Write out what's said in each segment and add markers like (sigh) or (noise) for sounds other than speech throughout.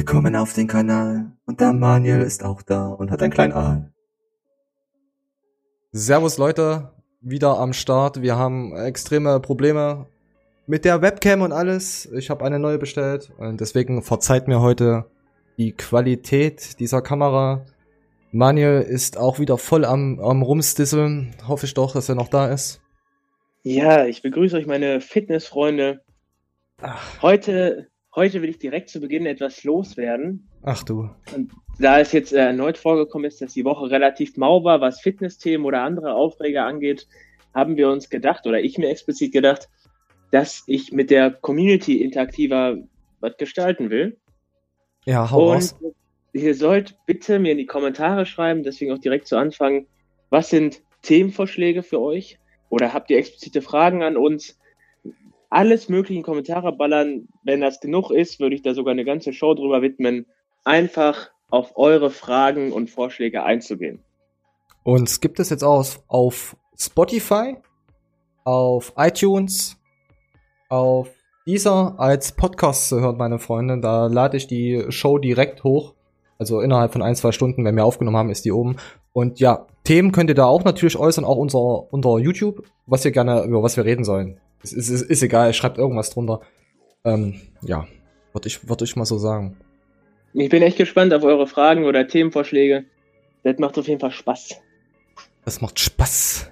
Willkommen auf den Kanal. Und der Manuel ist auch da und hat ein kleinen Aal. Servus Leute, wieder am Start. Wir haben extreme Probleme mit der Webcam und alles. Ich habe eine neue bestellt und deswegen verzeiht mir heute die Qualität dieser Kamera. Manuel ist auch wieder voll am, am Rumstisseln. Hoffe ich doch, dass er noch da ist. Ja, ich begrüße euch, meine Fitnessfreunde. Heute, heute will ich direkt zu Beginn etwas loswerden. Ach du. Und da es jetzt äh, erneut vorgekommen ist, dass die Woche relativ mau war, was Fitnessthemen oder andere Aufreger angeht, haben wir uns gedacht, oder ich mir explizit gedacht, dass ich mit der Community interaktiver was gestalten will. Ja, hau Und raus. ihr sollt bitte mir in die Kommentare schreiben, deswegen auch direkt zu Anfang, was sind Themenvorschläge für euch? Oder habt ihr explizite Fragen an uns? Alles mögliche in Kommentare ballern. Wenn das genug ist, würde ich da sogar eine ganze Show drüber widmen, einfach auf eure Fragen und Vorschläge einzugehen. Uns gibt es jetzt auch auf Spotify, auf iTunes, auf dieser als Podcast zu hören, meine Freunde. Da lade ich die Show direkt hoch. Also innerhalb von ein, zwei Stunden, wenn wir aufgenommen haben, ist die oben. Und ja, Themen könnt ihr da auch natürlich äußern, auch unser, unter YouTube, was ihr gerne, über was wir reden sollen. Es ist, ist, ist egal, schreibt irgendwas drunter. Ähm, ja, würde ich, würd ich mal so sagen. Ich bin echt gespannt auf eure Fragen oder Themenvorschläge. Das macht auf jeden Fall Spaß. Das macht Spaß.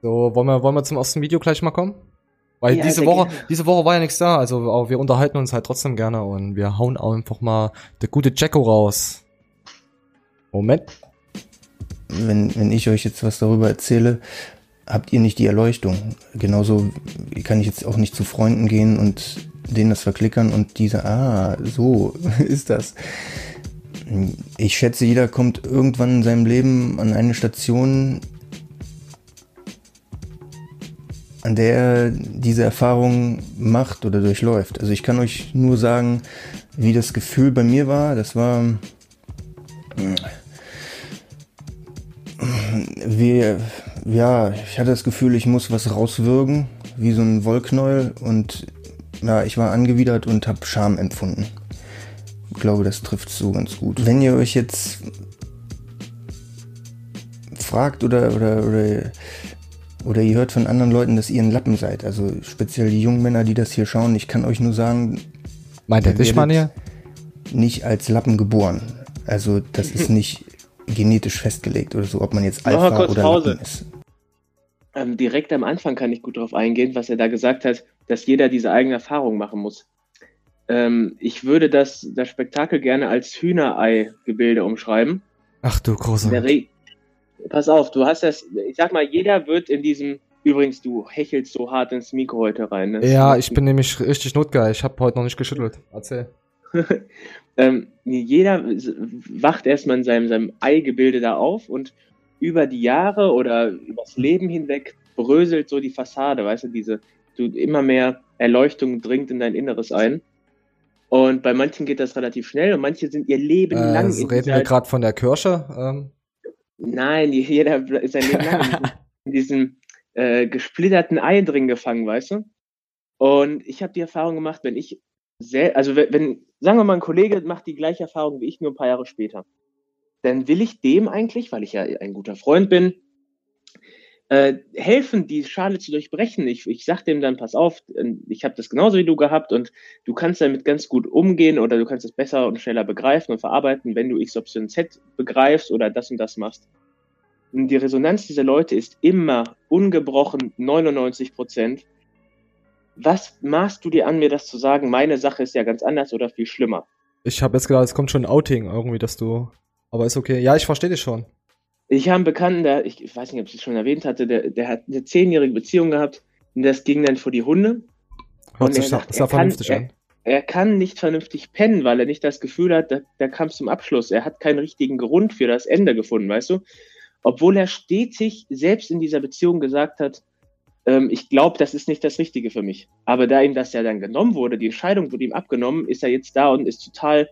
So, wollen wir, wollen wir zum ersten Video gleich mal kommen? Weil Ja, diese Woche, gerne. diese Woche war ja nichts da, also aber wir unterhalten uns halt trotzdem gerne und wir hauen auch einfach mal der gute Jacko raus. Moment. wenn, wenn ich euch jetzt was darüber erzähle, habt ihr nicht die Erleuchtung. Genauso kann ich jetzt auch nicht zu Freunden gehen und denen das verklickern und diese, ah, so (laughs) ist das. Ich schätze, jeder kommt irgendwann in seinem Leben an eine Station, an der er diese Erfahrung macht oder durchläuft. Also ich kann euch nur sagen, wie das Gefühl bei mir war. Das war wir, ja, ich hatte das Gefühl, ich muss was rauswürgen, wie so ein Wollknäuel und ja, ich war angewidert und habe Scham empfunden. Ich glaube, das trifft so ganz gut. Wenn ihr euch jetzt fragt oder, oder, oder, oder ihr hört von anderen Leuten, dass ihr ein Lappen seid, also speziell die jungen Männer, die das hier schauen, ich kann euch nur sagen, Meint er werdet Manuel? nicht als Lappen geboren. Also das ist (laughs) nicht genetisch festgelegt oder so, ob man jetzt Alpha oder Pause. Lappen ist. Ähm, direkt am Anfang kann ich gut darauf eingehen, was er da gesagt hat, dass jeder diese eigene Erfahrung machen muss. Ähm, ich würde das, das Spektakel gerne als Hühnerei-Gebilde umschreiben. Ach du großer. Pass auf, du hast das, ich sag mal, jeder wird in diesem, übrigens, du hechelst so hart ins Mikro heute rein. Ne? Ja, ich bin nämlich richtig notgeil. Ich habe heute noch nicht geschüttelt. Erzähl. (laughs) ähm, jeder wacht erstmal in seinem, seinem Eigebilde da auf und über die Jahre oder übers Leben hinweg bröselt so die Fassade, weißt du, diese, du immer mehr Erleuchtung dringt in dein Inneres ein. Und bei manchen geht das relativ schnell und manche sind ihr Leben Äh, lang reden wir gerade von der Kirsche? Ähm, Nein, jeder ist sein Leben lang (laughs) in diesem, äh, gesplitterten Ei drin gefangen, weißt du? Und ich habe die Erfahrung gemacht, wenn ich sehr, also wenn, wenn, sagen wir mal, ein Kollege macht die gleiche Erfahrung wie ich, nur ein paar Jahre später, dann will ich dem eigentlich, weil ich ja ein guter Freund bin, äh, helfen, die Schale zu durchbrechen. Ich, ich sag dem dann, pass auf, äh, ich habe das genauso wie du gehabt und du kannst damit ganz gut umgehen oder du kannst es besser und schneller begreifen und verarbeiten, wenn du X, Y, Z begreifst oder das und das machst. Und die Resonanz dieser Leute ist immer ungebrochen 99 Prozent. Was maßt du dir an, mir das zu sagen? Meine Sache ist ja ganz anders oder viel schlimmer. ich habe jetzt gedacht, es kommt schon ein Outing irgendwie, dass du. Aber ist okay. Ja, ich verstehe dich schon. Ich habe einen Bekannten, der, ich, ich weiß nicht, ob ich es schon erwähnt hatte, der, der hat eine zehnjährige Beziehung gehabt und das ging dann vor die Hunde. Hört Und sich er sagt, sehr er kann- vernünftig er- an. Er kann nicht vernünftig pennen, weil er nicht das Gefühl hat, da, da kam es zum Abschluss. Er hat keinen richtigen Grund für das Ende gefunden, weißt du? Obwohl er stetig selbst in dieser Beziehung gesagt hat, ähm, ich glaube, das ist nicht das Richtige für mich. Aber da ihm das ja dann genommen wurde, die Entscheidung wurde ihm abgenommen, ist er jetzt da und ist total,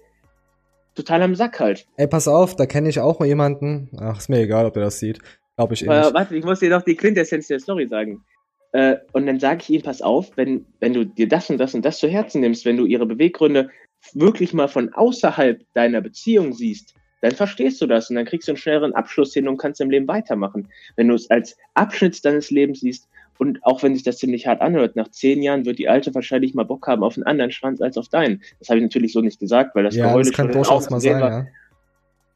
total am Sack halt. Ey, pass auf, da kenne ich auch jemanden. Ach, ist mir egal, ob er das sieht. Glaube ich eh nicht. warte, ich muss dir doch die Quintessenz der Story sagen. Äh, und dann sage ich ihm, pass auf, wenn, wenn du dir das und das und das zu Herzen nimmst, wenn du ihre Beweggründe wirklich mal von außerhalb deiner Beziehung siehst, dann verstehst du das und dann kriegst du einen schnelleren Abschluss hin und kannst im Leben weitermachen. Wenn du es als Abschnitt deines Lebens siehst und auch wenn sich das ziemlich hart anhört, nach zehn Jahren wird die Alte wahrscheinlich mal Bock haben auf einen anderen Schwanz als auf deinen. Das habe ich natürlich so nicht gesagt, weil das ja, Geheule das kann durchaus mal sein, war. ja.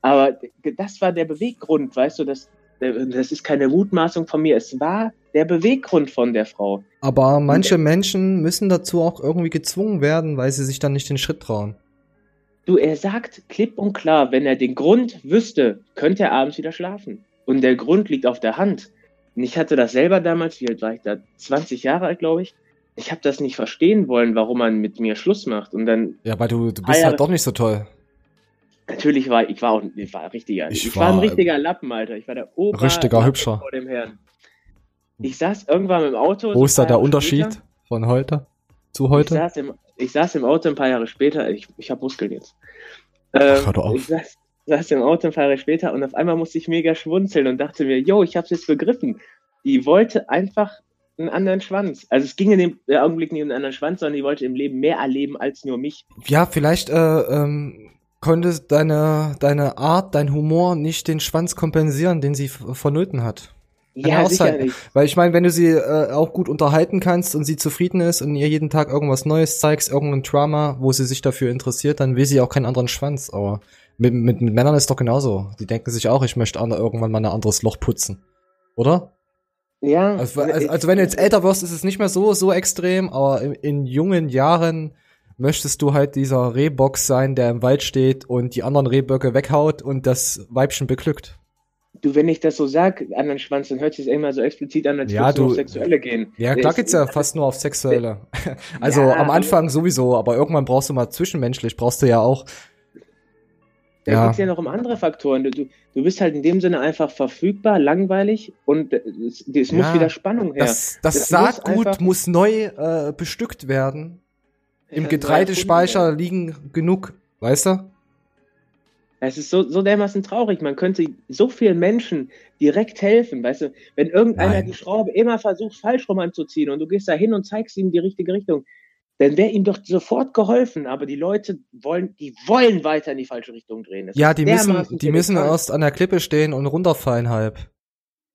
Aber das war der Beweggrund, weißt du, das, das ist keine Mutmaßung von mir. Es war der Beweggrund von der Frau. Aber manche Menschen müssen dazu auch irgendwie gezwungen werden, weil sie sich dann nicht den Schritt trauen. Du, er sagt klipp und klar, wenn er den Grund wüsste, könnte er abends wieder schlafen. Und der Grund liegt auf der Hand. Und ich hatte das selber damals, wie alt war ich da? 20 Jahre alt, glaube ich. Ich habe das nicht verstehen wollen, warum man mit mir Schluss macht. Und dann, Ja, weil du, du Ah, bist halt doch nicht so toll. natürlich war ich war auch ich war ein richtiger. Ich Ich, war, ein richtiger Lappen, Alter. Ich war der Ober Richtiger Lappen Hübscher. vor dem Herrn. Ich saß irgendwann im Auto. Wo ist da der Unterschied später. von heute zu Ich heute? saß, im, ich saß im Auto ein paar Jahre später, ich, ich habe Muskeln jetzt. Ähm, hör doch auf. Ich saß, saß im Auto ein paar Jahre später und auf einmal musste ich mega schwunzeln und dachte mir, yo, ich hab's jetzt begriffen. Die wollte einfach einen anderen Schwanz. Also es ging in dem Augenblick nicht um einen anderen Schwanz, sondern die wollte im Leben mehr erleben als nur mich. Ja, vielleicht äh, ähm, konnte deine, deine Art, dein Humor nicht den Schwanz kompensieren, den sie vonnöten hat. Kann ja ja, sicher sein. nicht. Weil ich meine, wenn du sie äh, auch gut unterhalten kannst und sie zufrieden ist und ihr jeden Tag irgendwas Neues zeigst, irgendein Drama, wo sie sich dafür interessiert, dann will sie auch keinen anderen Schwanz. Aber mit, mit, mit Männern ist doch genauso. Die denken sich auch, ich möchte an- irgendwann mal ein anderes Loch putzen. Oder? Ja, Also, also, also wenn du jetzt älter wirst, ist es nicht mehr so, so extrem, aber in, in jungen Jahren möchtest du halt dieser Rehbox sein, der im Wald steht und die anderen Rehböcke weghaut und das Weibchen beglückt. du, wenn ich das so sag, anderen Schwanz, dann hört sich immer so explizit an, als Ja, würde es auf Sexuelle gehen. Ja, klar Es- geht's ja fast nur auf Sexuelle. (laughs) Also Ja, am Anfang sowieso, aber irgendwann brauchst du mal zwischenmenschlich, brauchst du ja auch. Da Ja. geht's ja noch um andere Faktoren. Du, du, du bist halt in dem Sinne einfach verfügbar, langweilig und es, es muss Ja, wieder Spannung her. Das, das Das muss Saatgut einfach- muss neu äh, bestückt werden. Im Ja, Getreidespeicher liegen genug, weißt du? Es ist so, so dermaßen traurig. Man könnte so vielen Menschen direkt helfen. Weißt du, wenn irgendeiner Nein. die Schraube immer versucht, falsch rum anzuziehen und du gehst da hin und zeigst ihm die richtige Richtung, dann wäre ihm doch sofort geholfen. Aber die Leute wollen, die wollen weiter in die falsche Richtung drehen. Das Ja, die müssen, die müssen erst an der Klippe stehen und runterfallen halb.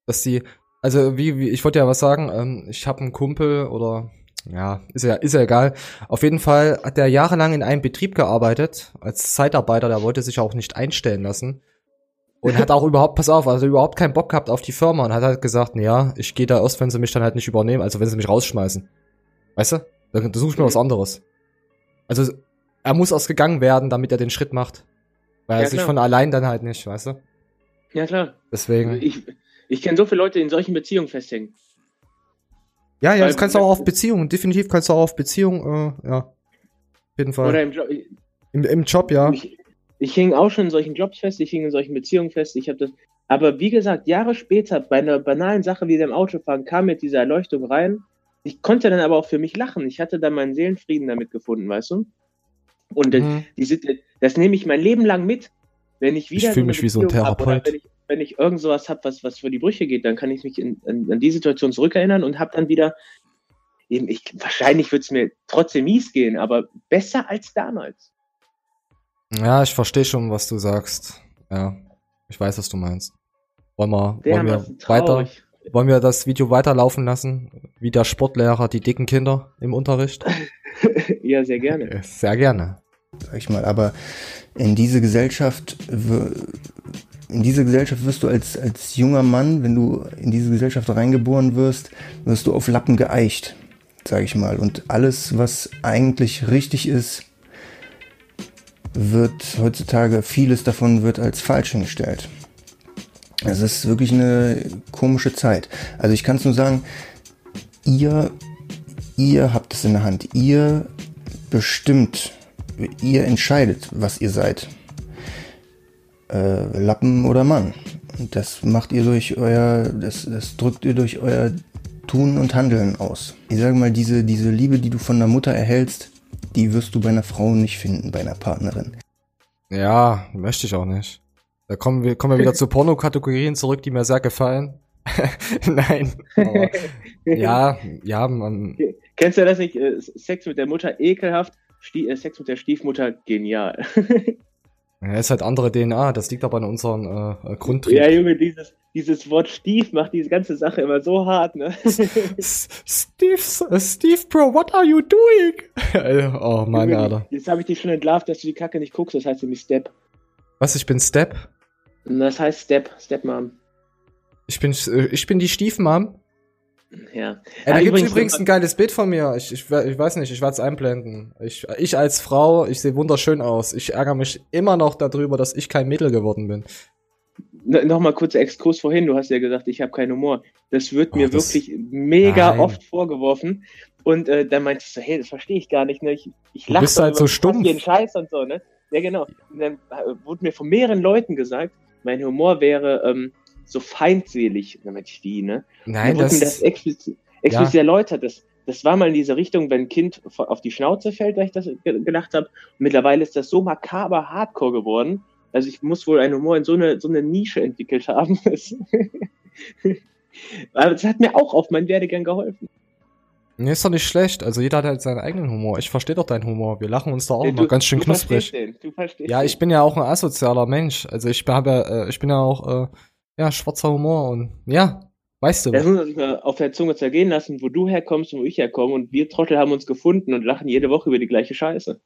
Dass die, also wie, wie ich wollte ja was sagen, ähm, ich habe einen Kumpel oder ja, ist ja, ist ja egal. Auf jeden Fall hat der jahrelang in einem Betrieb gearbeitet, als Zeitarbeiter, der wollte sich auch nicht einstellen lassen. Und hat auch (laughs) überhaupt, pass auf, also überhaupt keinen Bock gehabt auf die Firma und hat halt gesagt, ja, ich gehe da erst, wenn sie mich dann halt nicht übernehmen, also wenn sie mich rausschmeißen. Weißt du? Dann suche ich mir Mhm. was anderes. Also er muss erst gegangen werden, damit er den Schritt macht. Weil er Ja, sich klar. von allein dann halt nicht, weißt du? Ja, klar. Deswegen. Ich, ich kenne so viele Leute, die in solchen Beziehungen festhängen. ja, ja, das weil- kannst du auch auf Beziehungen. Definitiv kannst du auch auf Beziehungen, äh, ja. Auf jeden Fall. Oder im Job. Im, Im Job, ja. Ich, ich hing auch schon in solchen Jobs fest, ich hing in solchen Beziehungen fest, ich habe das. Aber wie gesagt, Jahre später, bei einer banalen Sache wie dem Autofahren, kam mit dieser Erleuchtung rein. Ich konnte dann aber auch für mich lachen. Ich hatte dann meinen Seelenfrieden damit gefunden, weißt du? Und das, Mhm. sind- das nehme ich mein Leben lang mit. Wenn ich wieder Ich fühl eine mich wie so ein Therapeut. Wenn ich, wenn ich irgend sowas habe, was, was für die Brüche geht, dann kann ich mich in, an, an die Situation zurückerinnern und habe dann wieder, eben, ich, wahrscheinlich wird es mir trotzdem mies gehen, aber besser als damals. Ja, ich verstehe schon, was du sagst. Ja. Ich weiß, was du meinst. Wollen wir, wollen wir weiter. Wollen wir das Video weiterlaufen lassen? Wie der Sportlehrer die dicken Kinder im Unterricht? (laughs) ja, sehr gerne. Sehr gerne. sag ich mal. Aber in diese Gesellschaft, in diese Gesellschaft wirst du als, als junger Mann, wenn du in diese Gesellschaft reingeboren wirst, wirst du auf Lappen geeicht, sag ich mal. Und alles, was eigentlich richtig ist, wird heutzutage, vieles davon wird als falsch hingestellt. Es ist wirklich eine komische Zeit. Also ich kann es nur sagen, ihr, ihr habt es in der Hand. Ihr bestimmt, ihr entscheidet, was ihr seid. Äh, Lappen oder Mann. Das macht ihr durch euer, das, das drückt ihr durch euer Tun und Handeln aus. Ich sage mal, diese, diese Liebe, die du von der Mutter erhältst, die wirst du bei einer Frau nicht finden, bei einer Partnerin. Ja, möchte ich auch nicht. Da kommen wir, kommen wir wieder (laughs) zu Pornokategorien zurück, die mir sehr gefallen. (laughs) Nein. Aber (laughs) ja, ja, man. Kennst du das nicht? Äh, Sex mit der Mutter ekelhaft, Stie äh, Sex mit der Stiefmutter genial. Ja, ist halt andere DNA, das liegt aber an unseren äh, Grundtrieb. Ja, Junge, dieses, dieses Wort Stief macht diese ganze Sache immer so hart, ne? Steve, Steve, Bro, what are you doing? oh Mann, Junge, Alter. Jetzt habe ich dich schon entlarvt, dass du die Kacke nicht guckst, das heißt nämlich Step. Was, ich bin Step? Das heißt Step, Stepmom. Ich bin, äh, ich bin die Stiefmom. Ja. Ey, da Ah, gibt's übrigens- übrigens ein geiles Bild von mir. Ich, ich, ich weiß nicht, ich werde es einblenden. Ich, ich als Frau, ich sehe wunderschön aus. Ich ärgere mich immer noch darüber, dass ich kein Mädel geworden bin. No- Nochmal kurzer Exkurs vorhin, du hast ja gesagt, ich habe keinen Humor. Das wird Oh, mir das- wirklich mega Nein. oft vorgeworfen. Und äh, dann meinte ich so, hey, das verstehe ich gar nicht. Ne? Ich, ich Du lache bist halt so stumpf. den Scheiß und so, ne? Ja, genau. Und dann äh, wurde mir von mehreren Leuten gesagt, mein Humor wäre ähm, so feindselig. Meinte ich, wie, ne? Nein, wurde mir das, das explizit, explizit erläutert. Das, das war mal in diese Richtung, wenn ein Kind auf die Schnauze fällt, weil ich das ge- gelacht habe. Mittlerweile ist das so makaber hardcore geworden. Also ich muss wohl einen Humor in so eine, so eine Nische entwickelt haben. (laughs) Das- (laughs) Aber das hat mir auch auf meinen Werdegang geholfen. Nee, ist doch nicht schlecht. Also jeder hat halt seinen eigenen Humor. Ich verstehe doch deinen Humor. Wir lachen uns da auch immer ganz schön du knusprig. verstehst den, du verstehst Ja, ich bin ja auch ein asozialer Mensch. Also ich habe, ja, äh, ich bin ja auch, äh, ja, schwarzer Humor und ja, weißt du. Das muss sich mal auf der Zunge zergehen lassen, wo du herkommst und wo ich herkomme. Und wir Trottel haben uns gefunden und lachen jede Woche über die gleiche Scheiße.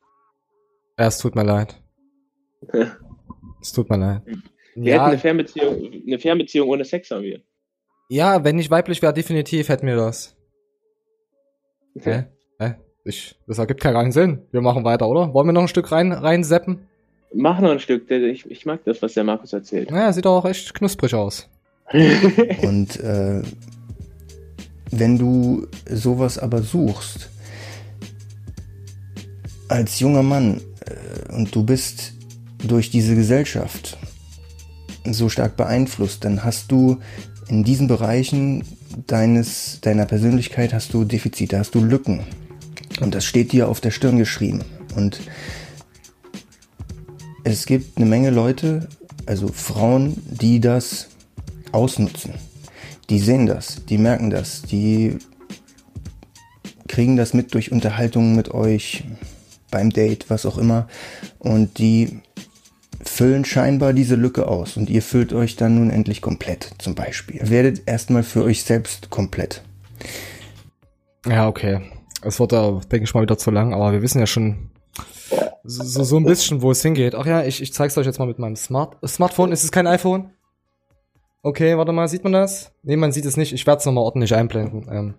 Ja, es tut mir leid. (laughs) Es tut mir leid. Wir hätten Ja, eine Fernbeziehung, eine Fernbeziehung ohne Sex haben wir. ja, wenn ich weiblich wäre, definitiv hätten wir das. Hä? Hä? Ich, das ergibt keinen Sinn. Wir machen weiter, oder? Wollen wir noch ein Stück rein, reinseppen? Mach noch ein Stück, ich, ich mag das, was der Markus erzählt. Naja, sieht auch echt knusprig aus. (laughs) Und äh, wenn du sowas aber suchst, als junger Mann, äh, und du bist durch diese Gesellschaft so stark beeinflusst, dann hast du in diesen Bereichen deines, deiner Persönlichkeit hast du Defizite, hast du Lücken. Und das steht dir auf der Stirn geschrieben. Und es gibt eine Menge Leute, also Frauen, die das ausnutzen. Die sehen das, die merken das, die kriegen das mit durch Unterhaltungen mit euch, beim Date, was auch immer. Und die füllen scheinbar diese Lücke aus. Und ihr füllt euch dann nun endlich komplett, zum Beispiel. Werdet erstmal für euch selbst komplett. Ja, okay. Es wird da, denke ich mal, wieder zu lang, aber wir wissen ja schon so, so, ein bisschen, wo es hingeht. Ach ja, ich, ich zeig's euch jetzt mal mit meinem Smart Smartphone. Ist es kein iPhone? Okay, warte mal, sieht man das? Nee, man sieht es nicht. Ich werde es nochmal ordentlich einblenden. Ähm,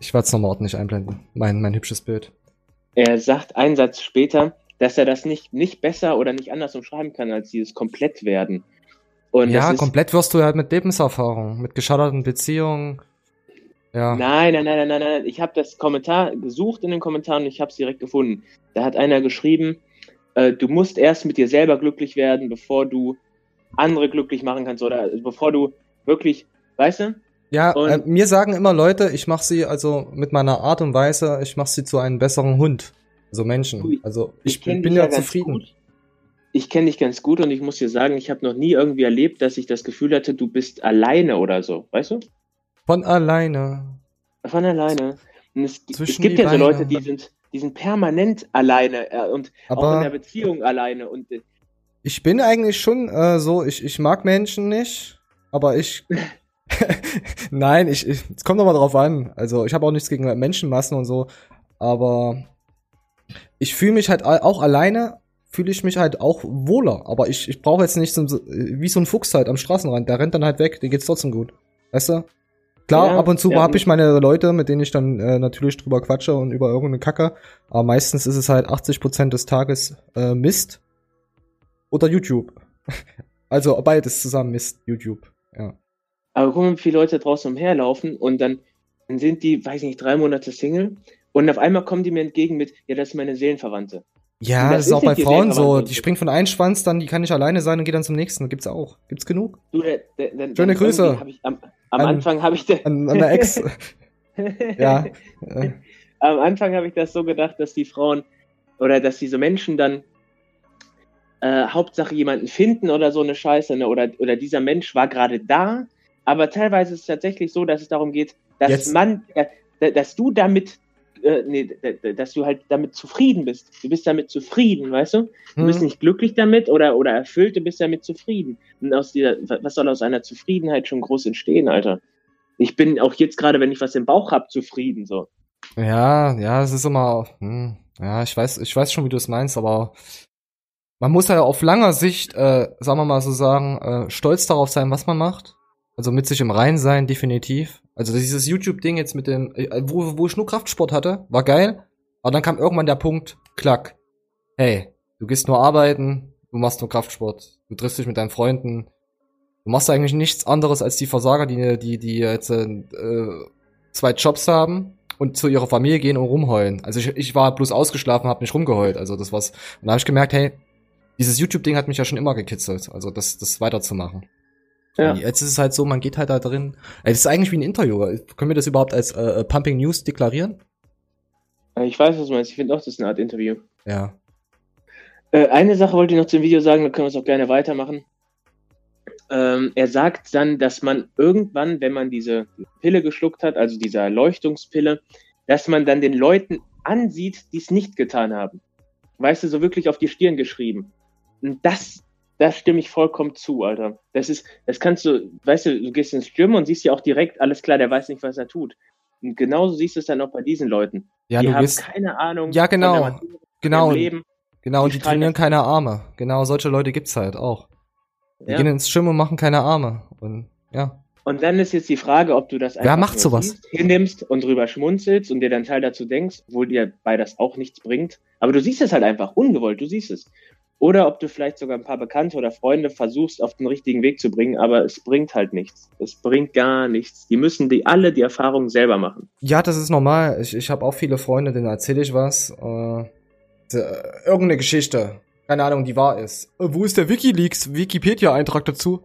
ich werde es nochmal ordentlich einblenden. Mein, mein hübsches Bild. Er sagt einen Satz später, dass er das nicht, nicht besser oder nicht anders umschreiben kann, als dieses Komplettwerden. Und ja, komplett wirst du halt mit Lebenserfahrung, mit gescheiterten Beziehungen. Ja. Nein, nein, nein, nein, nein, nein. Ich habe das Kommentar gesucht in den Kommentaren und ich habe es direkt gefunden. Da hat einer geschrieben, äh, du musst erst mit dir selber glücklich werden, bevor du andere glücklich machen kannst oder bevor du wirklich, weißt du? Ja, Und- äh, mir sagen immer Leute, ich mache sie also mit meiner Art und Weise, ich mache sie zu einem besseren Hund. Also Menschen. Also ich, kenn bin ja, zufrieden. Gut. Ich kenne dich ganz gut und ich muss dir sagen, ich habe noch nie irgendwie erlebt, dass ich das Gefühl hatte, du bist alleine oder so, weißt du? Von alleine. Von alleine. Und es, es gibt ja so Beine. Leute, die sind, die sind permanent alleine äh, und auch in der Aber Beziehung alleine und äh, ich bin eigentlich schon äh, so, ich, ich mag Menschen nicht, aber ich. (laughs) (laughs) Nein, ich, ich es kommt doch mal drauf an. Also ich habe auch nichts gegen Menschenmassen und so, aber ich fühle mich halt auch alleine, fühle ich mich halt auch wohler. Aber ich, ich brauche jetzt nicht so, wie so ein Fuchs halt am Straßenrand. Der rennt dann halt weg, dir geht's trotzdem gut. Weißt du? Klar, Ja, ab und zu ja, habe ich meine Leute, mit denen ich dann äh, natürlich drüber quatsche und über irgendeine Kacke. Aber meistens ist es halt 80% des Tages äh, Mist oder YouTube. (laughs) Also beides zusammen Mist, YouTube. Ja. Aber guck mal, wie viele Leute draußen umherlaufen und dann, dann sind die, weiß nicht, drei Monate Single und auf einmal kommen die mir entgegen mit, ja, das ist meine Seelenverwandte. Ja, Das das ist auch bei Frauen so. Die springt von einem Schwanz, dann die kann nicht alleine sein und geht dann zum nächsten. Gibt's auch. Gibt's genug? Du, der, der, der, Schöne Grüße. Ich, am am An- Anfang habe ich, An, an der Ex. (laughs) ja. (laughs) Am Anfang habe ich das so gedacht, dass die Frauen oder dass diese Menschen dann äh, Hauptsache jemanden finden oder so eine Scheiße, ne? oder, oder dieser Mensch war gerade da, aber teilweise ist es tatsächlich so, dass es darum geht, dass Jetzt- man, äh, dass du damit, äh, nee, dass du halt damit zufrieden bist. Du bist damit zufrieden, weißt du? Du bist Hm. nicht glücklich damit oder, oder erfüllt, du bist damit zufrieden. Und aus dieser, was soll aus einer Zufriedenheit schon groß entstehen, Alter? Ich bin auch jetzt gerade, wenn ich was im Bauch hab, zufrieden, so. Ja, ja, es ist immer, hm, ja, ich weiß, ich weiß schon, wie du es meinst, aber man muss ja auf langer Sicht, äh, sagen wir mal so sagen, äh, stolz darauf sein, was man macht. Also mit sich im Rein sein, definitiv. Also dieses YouTube-Ding jetzt mit dem, äh, wo, wo ich nur Kraftsport hatte, war geil. Aber dann kam irgendwann der Punkt, klack. Hey, du gehst nur arbeiten, du machst nur Kraftsport, du triffst dich mit deinen Freunden. Du machst eigentlich nichts anderes als die Versager, die, die, die jetzt äh, zwei Jobs haben und zu ihrer Familie gehen und rumheulen. Also ich, ich war bloß ausgeschlafen, hab nicht rumgeheult. Also das war's. Und da habe ich gemerkt, hey, dieses YouTube-Ding hat mich ja schon immer gekitzelt. Also das, das weiterzumachen. Ja. Jetzt ist es halt so, man geht halt da drin. Das ist eigentlich wie ein Interview. Können wir das überhaupt als äh, äh, Pumping News deklarieren? Äh, Ich weiß, was du meinst. Ich finde auch, das ist eine Art Interview. Ja. Äh, eine Sache wollte ich noch zum Video sagen, dann können wir es auch gerne weitermachen. Ähm, er sagt dann, dass man irgendwann, wenn man diese Pille geschluckt hat, also diese Erleuchtungspille, dass man dann den Leuten ansieht, die es nicht getan haben. Weißt du, so wirklich auf die Stirn geschrieben. Und das, da stimme ich vollkommen zu, Alter. Das ist, das kannst du, weißt du, du gehst ins Gym und siehst ja auch direkt, alles klar, der weiß nicht, was er tut. Und genauso siehst du es dann auch bei diesen Leuten. Ja, die du haben gehst. keine Ahnung Ja, genau. Materie, Genau. Leben. Genau, und Die trainieren keine Arme. Genau, solche Leute gibt's halt auch. Die Ja. gehen ins Gym und machen keine Arme. Und ja. Und dann ist jetzt die Frage, ob du das Wer macht sowas? siehst, hinnimmst und drüber schmunzelst und dir dann Teil dazu denkst, obwohl dir bei das auch nichts bringt. Aber du siehst es halt einfach, ungewollt, du siehst es. Oder ob du vielleicht sogar ein paar Bekannte oder Freunde versuchst, auf den richtigen Weg zu bringen, aber es bringt halt nichts. Es bringt gar nichts. Die müssen die alle die Erfahrung selber machen. Ja, das ist normal. Ich, ich habe auch viele Freunde, denen erzähle ich was. Äh, d- irgendeine Geschichte. Keine Ahnung, die wahr ist. Äh, wo ist der Wikileaks Wikipedia-Eintrag dazu?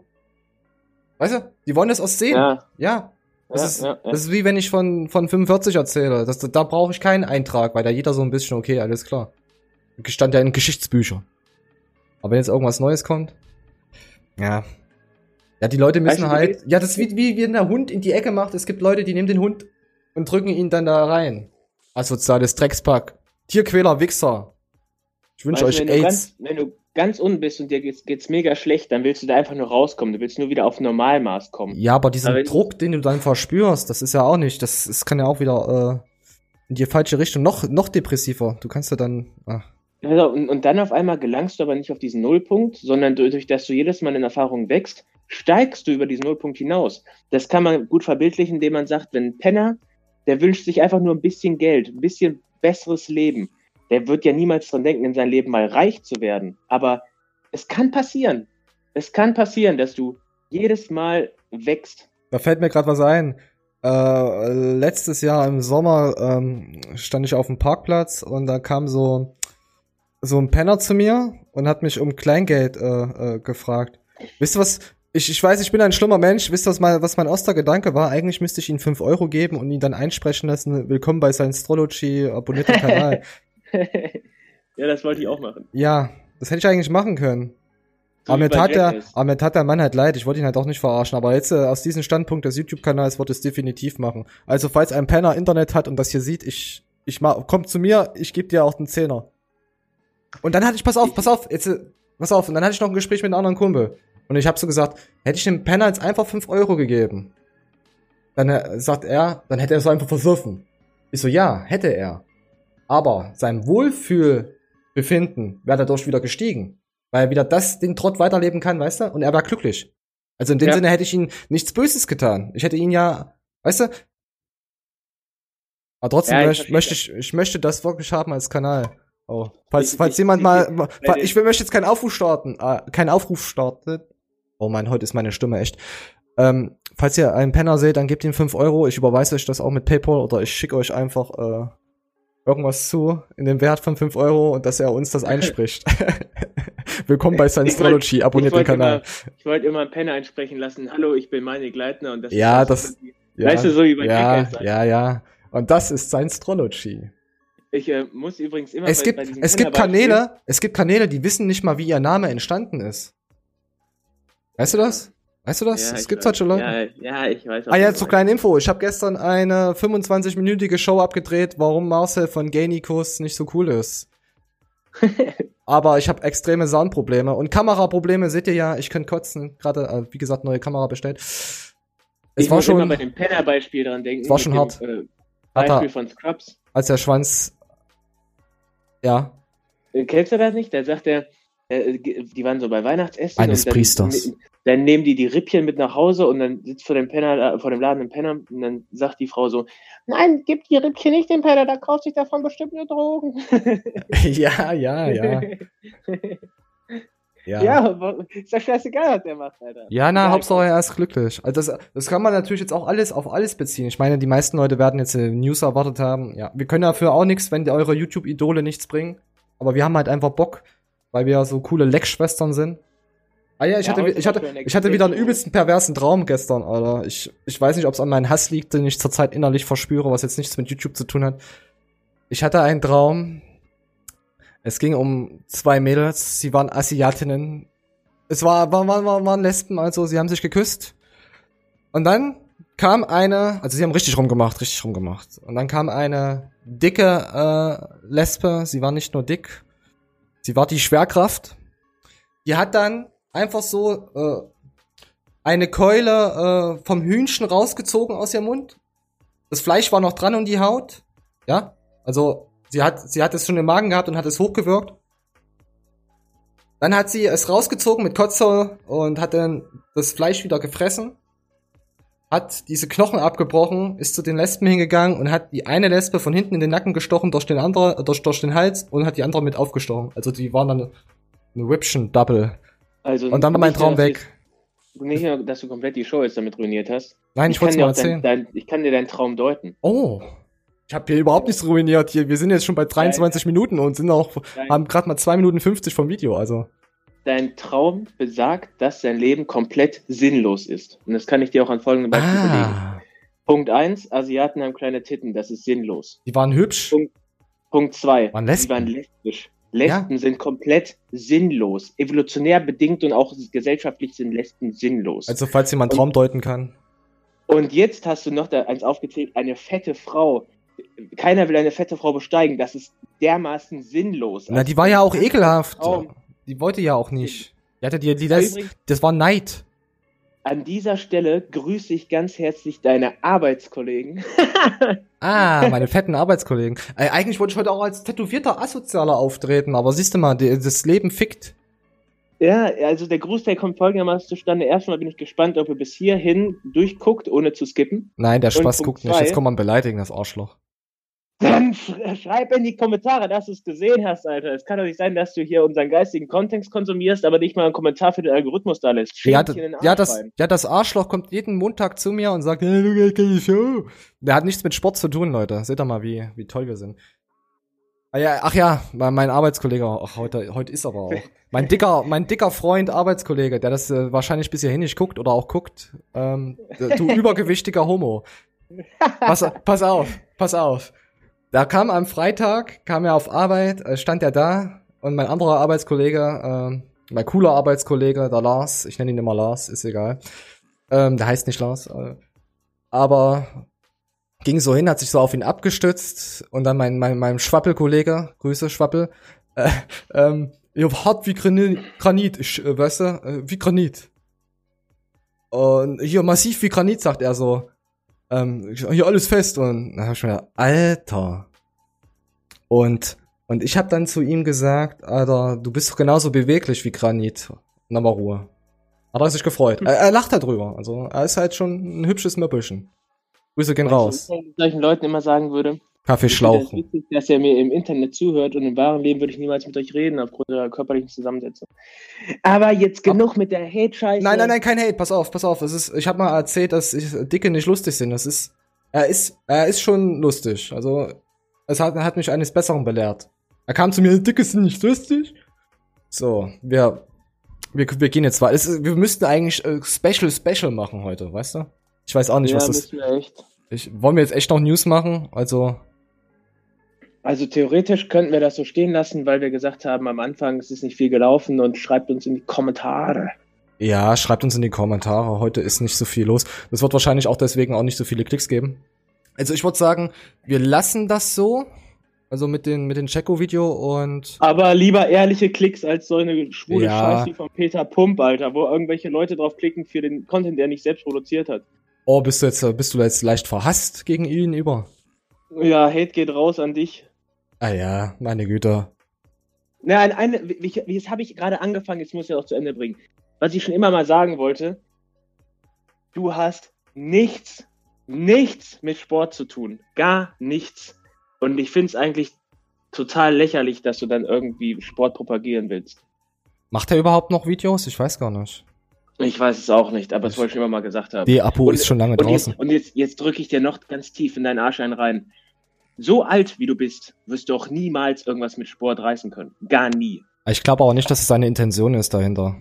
Weißt du, die wollen das auch sehen. Ja. Ja, Das, ja, ist, ja, das ist wie wenn ich von, von 45 erzähle. Das, da brauche ich keinen Eintrag, weil da jeder so ein bisschen, okay, alles klar. Stand ja in Geschichtsbüchern. Aber wenn jetzt irgendwas Neues kommt. Ja. Ja, die Leute müssen du, du halt. Ja, das ist wie, wie wenn der Hund in die Ecke macht. Es gibt Leute, die nehmen den Hund und drücken ihn dann da rein. Asoziales Dreckspack. Tierquäler, Wichser. Ich wünsche euch du, wenn, du AIDS. ganz, wenn du ganz unten bist und dir geht's, geht's mega schlecht, dann willst du da einfach nur rauskommen. Du willst nur wieder auf Normalmaß kommen. Ja, aber diesen Aber Druck, den du dann verspürst, das ist ja auch nicht. Das, das kann ja auch wieder äh, in die falsche Richtung. Noch, noch depressiver. Du kannst ja dann. Ach. Also, und, und dann auf einmal gelangst du aber nicht auf diesen Nullpunkt, sondern durch das du jedes Mal in Erfahrung wächst, steigst du über diesen Nullpunkt hinaus. Das kann man gut verbildlichen, indem man sagt, wenn ein Penner, der wünscht sich einfach nur ein bisschen Geld, ein bisschen besseres Leben. Der wird ja niemals dran denken, in seinem Leben mal reich zu werden. Aber es kann passieren. Es kann passieren, dass du jedes Mal wächst. Da fällt mir gerade was ein. Äh, letztes Jahr im Sommer ähm, stand ich auf dem Parkplatz und da kam so so ein Penner zu mir und hat mich um Kleingeld äh, äh, gefragt. Wisst ihr was? Ich, ich weiß, ich bin ein schlimmer Mensch. Wisst ihr, was mein, was mein erster Gedanke war? Eigentlich müsste ich ihm 5 Euro geben und ihn dann einsprechen lassen. Willkommen bei Science-Astrology, abonniert den Kanal. (laughs) ja, das wollte ich auch machen. ja, das hätte ich eigentlich machen können. So Aber mir, tat der, aber mir tat der Mann halt leid. Ich wollte ihn halt auch nicht verarschen. Aber jetzt äh, aus diesem Standpunkt des YouTube-Kanals wollte ich es definitiv machen. Also falls ein Penner Internet hat und das hier sieht, ich, ich mach, kommt zu mir, ich gebe dir auch den Zehner. Und dann hatte ich, pass auf, pass auf, jetzt, äh, pass auf. Und dann hatte ich noch ein Gespräch mit einem anderen Kumpel. Und ich habe so gesagt, hätte ich dem Penner jetzt einfach 5 Euro gegeben, dann äh, sagt er, dann hätte er es einfach versoffen. Ich so, ja, hätte er. Aber sein Wohlfühlbefinden wäre dadurch wieder gestiegen. Weil er wieder das, den Trott weiterleben kann, weißt du? Und er war glücklich. Also in dem Ja. Sinne hätte ich ihm nichts Böses getan. Ich hätte ihn ja, weißt du? Aber trotzdem Ja, ich möchte ich, ich möchte das wirklich haben als Kanal. Oh. Falls, Ich- falls ich- jemand ich- mal, ich- möchte jetzt keinen Aufruf starten, äh, keinen Aufruf starten. Oh mein, heute ist meine Stimme echt. Ähm, falls ihr einen Penner seht, dann gebt ihm 5 Euro. Ich überweise euch das auch mit PayPal oder ich schicke euch einfach äh, irgendwas zu in dem Wert von 5 Euro und dass er uns das (laughs) einspricht. (laughs) Willkommen bei Science Astrology. Abonniert den Kanal. Immer, ich wollte immer einen Penner einsprechen lassen. Hallo, ich bin meine Gleitner und das Ja, ist das- Ja, Weißt du, so wie bei ja, ja, ja. Und das ist Science Astrology. Ich äh, muss übrigens immer Es bei, gibt, bei es gibt Kanäle, es gibt Kanäle, die wissen nicht mal, wie ihr Name entstanden ist. Weißt du das? Weißt du das? Ja, es gibt weiß. solche Leute. Ja, ja, ich weiß. Ah ja, zur kleinen Info. Ich habe gestern eine 25-minütige Show abgedreht, warum Marcel von Gainikus nicht so cool ist. (laughs) Aber ich habe extreme Soundprobleme und Kameraprobleme seht ihr ja. Ich könnte kotzen. Gerade, äh, wie gesagt, neue Kamera bestellt. Es ich war muss immer schon, bei dem Penner-Beispiel dran denken. Es war schon dem, hart. Äh, Hat er- Beispiel von Scrubs. als der Schwanz. Ja. Äh, Kennst du das nicht? Da sagt er, äh, die waren so bei Weihnachtsessen. Eines dann, Priesters. Dann nehmen die die Rippchen mit nach Hause und dann sitzt vor dem Penner, äh, vor dem Laden ein Penner und dann sagt die Frau so, nein, gib die Rippchen nicht dem Penner, da kauft sich davon bestimmt nur Drogen. (laughs) ja, ja, ja. (laughs) Ja. ja, ist ja scheißegal, was der macht, Alter. Ja, na, Egal, Hauptsache er ist glücklich. Also das, das kann man natürlich jetzt auch alles auf alles beziehen. Ich meine, die meisten Leute werden jetzt äh, News erwartet haben. Ja, wir können dafür auch nichts, wenn die eure YouTube-Idole nichts bringen. Aber wir haben halt einfach Bock, weil wir so coole Leckschwestern sind. Ah ja, ich Ja, hatte, ich hatte, ich hatte wieder einen übelsten perversen Traum gestern, Alter. Ich, ich weiß nicht, ob es an meinem Hass liegt, den ich zurzeit innerlich verspüre, was jetzt nichts mit YouTube zu tun hat. Ich hatte einen Traum. Es ging um zwei Mädels, sie waren Asiatinnen. Es war, war, war, war, waren Lesben, also sie haben sich geküsst. Und dann kam eine, also sie haben richtig rumgemacht, richtig rumgemacht. Und dann kam eine dicke äh, Lesbe, sie war nicht nur dick, sie war die Schwerkraft. Die hat dann einfach so äh, eine Keule äh, vom Hühnchen rausgezogen aus ihrem Mund. Das Fleisch war noch dran und die Haut. Ja, also sie hat, sie hat es schon im Magen gehabt und hat es hochgewirkt. Dann hat sie es rausgezogen mit Kotze und hat dann das Fleisch wieder gefressen. Hat diese Knochen abgebrochen, ist zu den Lesben hingegangen und hat die eine Lesbe von hinten in den Nacken gestochen, durch den andere, durch, durch den Hals und hat die andere mit aufgestochen. Also die waren dann eine, Whiption Double. Also Und dann war mein Traum weg. Nicht nur, dass du komplett die Show jetzt damit ruiniert hast. Nein, ich, kann wollte es mal auch dein, erzählen. dein, ich kann dir deinen Traum deuten. Oh. Ich habe hier überhaupt nichts ruiniert hier. Wir sind jetzt schon bei 23 Minuten und sind auch, haben gerade mal 2 Minuten 50 vom Video, also. dein Traum besagt, dass dein Leben komplett sinnlos ist. Und das kann ich dir auch an folgendem Beispiel belegen. Ah. Punkt 1, Asiaten haben kleine Titten, das ist sinnlos. Die waren hübsch. Punkt- Punkt 2, Waren Lesben. waren lesbisch. Lesben sind komplett sinnlos. Evolutionär bedingt und auch gesellschaftlich sind Lesben sinnlos. Also, falls jemand Traum deuten kann. Und jetzt hast du noch da eins aufgezählt, eine fette Frau. Keiner will eine fette Frau besteigen. Das ist dermaßen sinnlos. Na, die war ja auch ekelhaft. Traum. Die wollte ja auch nicht. Die hatte die, die das, das war Neid. an dieser Stelle grüße ich ganz herzlich deine Arbeitskollegen. (laughs) Ah, meine fetten Arbeitskollegen. Äh, eigentlich wollte ich heute auch als tätowierter Asozialer auftreten, aber siehst du mal, die, das Leben fickt. Ja, also der Großteil kommt folgendermaßen zustande. Erstmal bin ich gespannt, ob ihr bis hierhin durchguckt, ohne zu skippen. Nein, der Spaß guckt nicht. Jetzt kann man beleidigen, das Arschloch. Dann sch- schreib in die Kommentare, dass du es gesehen hast, Alter. Es kann doch nicht sein, dass du hier unseren geistigen Kontext konsumierst, aber nicht mal einen Kommentar für den Algorithmus da lässt. Ja, dich in den d- Arsch ja, das, ja, das Arschloch kommt jeden Montag zu mir und sagt, hey, du keine Show. Der hat nichts mit Sport zu tun, Leute. Seht doch mal, wie, wie toll wir sind. Ah, ja, ach ja, mein mein Arbeitskollege, ach, heute, heute ist aber auch. Mein dicker, mein dicker Freund, Arbeitskollege, der das äh, wahrscheinlich bis hierhin nicht guckt oder auch guckt. Ähm, du (laughs) übergewichtiger Homo. Pass, pass auf, pass auf. Da kam am Freitag, kam er auf Arbeit, äh, stand er da und mein anderer Arbeitskollege, ähm, mein cooler Arbeitskollege, der Lars, ich nenne ihn immer Lars, ist egal. Ähm, der heißt nicht Lars, äh, aber ging so hin, hat sich so auf ihn abgestützt und dann mein, mein, mein Schwappelkollege, Grüße Schwappel, äh, ähm, hart wie Granit, Granit ich, äh, weißt du, äh, wie Granit. Und hier massiv wie Granit, sagt er so. Ähm, ich- hier alles fest und dann hab ich mir gedacht, Alter. Und und ich habe dann zu ihm gesagt, Alter, du bist doch genauso beweglich wie Granit. Dann war Ruhe. Hat er sich gefreut. (laughs) Er, er lacht darüber. Also er ist halt schon ein hübsches Möppelchen. Grüße gehen raus. Ich solchen Leuten immer sagen würde, Kaffee ich finde das schlauchen. witzig, dass er mir im Internet zuhört und im wahren Leben würde ich niemals mit euch reden, aufgrund der körperlichen Zusammensetzung. Aber jetzt genug mit der Hate-Scheiße. Nein, nein, nein, kein Hate. Pass auf, pass auf. Es ist, ich habe mal erzählt, dass ich, Dicke nicht lustig sind. Das ist, er ist, er ist schon lustig. Also es hat, er hat mich eines Besseren belehrt. Er kam zu mir, Dicke sind nicht lustig. So, wir, wir, wir gehen jetzt weiter. Ist- Wir müssten eigentlich äh, Special Special machen heute, weißt du? Ich weiß auch nicht, ja, was das. wir echt. Ich, wollen wir jetzt echt noch News machen? Also Also theoretisch könnten wir das so stehen lassen, weil wir gesagt haben, am Anfang ist es nicht viel gelaufen und schreibt uns in die Kommentare. Ja, schreibt uns in die Kommentare. Heute ist nicht so viel los. Das wird wahrscheinlich auch deswegen auch nicht so viele Klicks geben. Also ich würde sagen, wir lassen das so. Also mit den, mit den Checo-Video und. Aber lieber ehrliche Klicks als so eine schwule Ja. Scheiße wie von Peter Pump, Alter, wo irgendwelche Leute drauf klicken für den Content, der nicht selbst produziert hat. Oh, bist du jetzt, bist du jetzt leicht verhasst gegen ihn über? Ja, Hate geht raus an dich. Ah ja, meine Güte. Na, ein- eine, jetzt habe ich gerade angefangen, jetzt muss ich auch zu Ende bringen. Was ich schon immer mal sagen wollte, du hast nichts, nichts mit Sport zu tun. Gar nichts. Und ich finde es eigentlich total lächerlich, dass du dann irgendwie Sport propagieren willst. Macht er überhaupt noch Videos? Ich weiß gar nicht. Ich weiß es auch nicht, aber das wollte ich schon immer mal gesagt haben. Die Apo Und- ist schon lange Und draußen. jetzt, und jetzt, jetzt drücke ich dir noch ganz tief in deinen Arsch rein. So alt wie du bist, wirst du auch niemals irgendwas mit Sport reißen können. Gar nie. Ich glaube aber nicht, dass es seine Intention ist dahinter.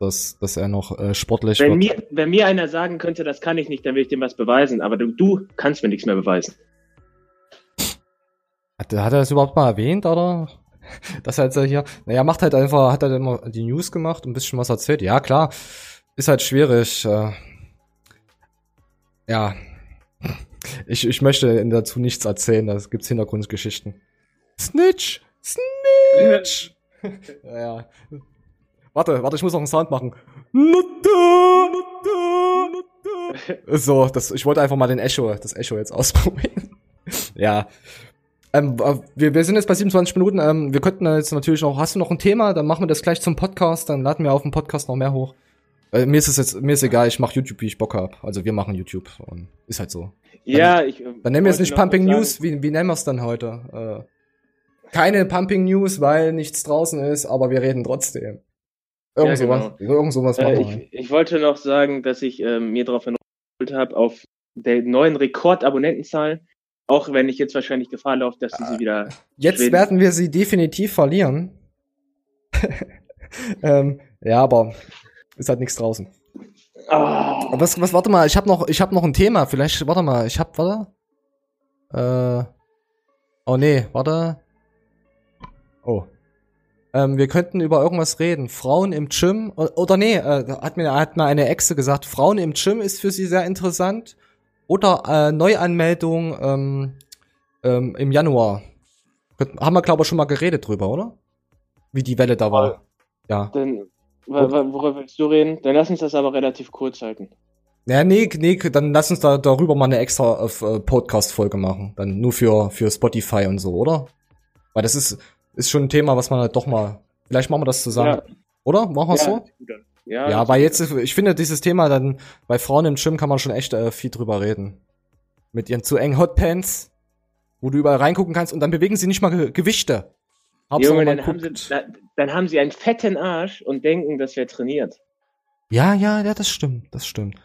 Dass, dass er noch äh, sportlich Wenn wird. mir, wenn mir einer sagen könnte, das kann ich nicht, dann will ich dem was beweisen. Aber du, du kannst mir nichts mehr beweisen. Hat, hat er das überhaupt mal erwähnt, oder? (laughs) Dass er jetzt äh, hier, naja, macht halt einfach, hat er immer die News gemacht und ein bisschen was erzählt. Ja, klar, ist halt schwierig. Äh, ja, ich, ich möchte dazu nichts erzählen, da gibt's Hintergrundgeschichten. Snitch! Snitch! (laughs) ja. Warte, warte, ich muss noch einen Sound machen. So, das, ich wollte einfach mal den Echo, das Echo jetzt ausprobieren. (laughs) ja. Ähm, äh, wir, wir sind jetzt bei 27 Minuten. Ähm, wir könnten jetzt natürlich noch, hast du noch ein Thema? Dann machen wir das gleich zum Podcast. Dann laden wir auf dem Podcast noch mehr hoch. Äh, mir ist es jetzt, mir ist egal, ich mache YouTube, wie ich Bock hab. Also wir machen YouTube und ist halt so. Ja, ich. Dann nennen wir es nicht Pumping News, wie, wie nennen wir es dann heute? Äh, keine Pumping News, weil nichts draußen ist, aber wir reden trotzdem. Irgend Ja, sowas. genau. Irgend sowas Äh, ich, ich wollte noch sagen, dass ich ähm, mir darauf entwickelt habe, auf der neuen Rekordabonnentenzahl, auch wenn ich jetzt wahrscheinlich Gefahr laufe, dass sie sie wieder. Jetzt Schweden. werden wir sie definitiv verlieren. (laughs) ähm, ja, aber ist halt nichts draußen. Ah, Was, was, warte mal, ich habe noch, ich habe noch ein Thema. Vielleicht, warte mal, ich habe, warte. Äh, oh nee, warte. Oh. Ähm, wir könnten über irgendwas reden. Frauen im Gym o- oder nee, äh, hat mir hat mal eine Exe gesagt, Frauen im Gym ist für sie sehr interessant oder äh, Neuanmeldung ähm, ähm, im Januar. Haben wir glaube ich schon mal geredet drüber, oder? Wie die Welle da war. Ja. wa- worüber willst du reden? Dann lass uns das aber relativ kurz halten. Ja, nee, nee, dann lass uns da darüber mal eine extra äh, Podcast-Folge machen. Dann nur für, für Spotify und so, oder? Weil das ist, ist schon ein Thema, was man halt doch mal. Vielleicht machen wir das zusammen. Ja. Oder? Machen wir ja, so? ja, Ja, weil jetzt, ist- ich finde, dieses Thema dann, bei Frauen im Gym kann man schon echt äh, viel drüber reden. Mit ihren zu engen Hotpants, wo du überall reingucken kannst und dann bewegen sie nicht mal Ge Gewichte. Junge, dann haben, sie, guckt. da, dann haben sie einen fetten Arsch und denken, das wäre trainiert. Ja, ja, ja, das stimmt, das stimmt.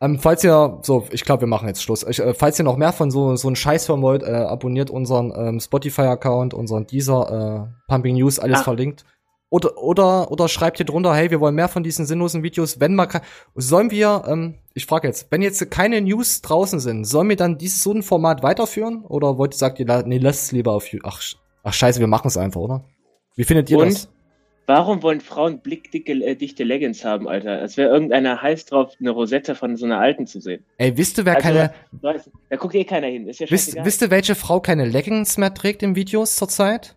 Ähm, falls ihr, so, ich glaube, wir machen jetzt Schluss. Ich, äh, falls ihr noch mehr von so so einen Scheiß hören wollt, äh, abonniert unseren ähm, Spotify-Account, unseren dieser äh, Pumping News, alles Ah. verlinkt. Oder oder oder schreibt hier drunter, hey, wir wollen mehr von diesen sinnlosen Videos. Wenn mal, sollen wir, ähm, ich frage jetzt, wenn jetzt keine News draußen sind, sollen wir dann dieses so ein Format weiterführen? Oder wollt ihr sagt ihr, nee, lasst es lieber auf YouTube. Ach, ach scheiße, wir machen es einfach, oder? Wie findet ihr Und? das? Warum wollen Frauen blickdicke, äh, dichte Leggings haben, Alter? Als wäre irgendeiner heiß drauf, eine Rosette von so einer alten zu sehen. Ey, wisst ihr, wer Also, keine, Weiß, da guckt eh keiner hin. Ist ja wisst, wisst ihr, welche Frau keine Leggings mehr trägt in Videos zurzeit?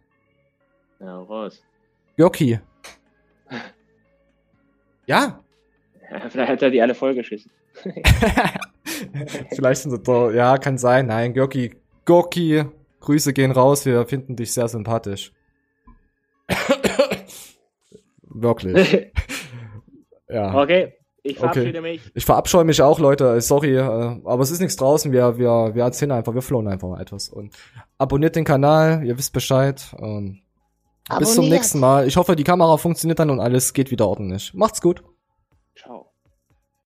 Ja, raus. Görki. (laughs) Ja. Ja, vielleicht hat er die alle vollgeschissen. (laughs) Vielleicht sind sie da, ja, kann sein. Nein, Görki, Gorki, Grüße gehen raus, wir finden dich sehr sympathisch. (coughs) Wirklich. (laughs) Ja. okay, ich Okay. verabschiede mich. Ich verabscheue mich auch, Leute. Sorry, äh, aber es ist nichts draußen. Wir, wir, wir erzählen einfach, wir flohen einfach mal etwas. Und abonniert den Kanal, ihr wisst Bescheid. Und bis zum nächsten Mal. Ich hoffe, die Kamera funktioniert dann und alles geht wieder ordentlich. Macht's gut.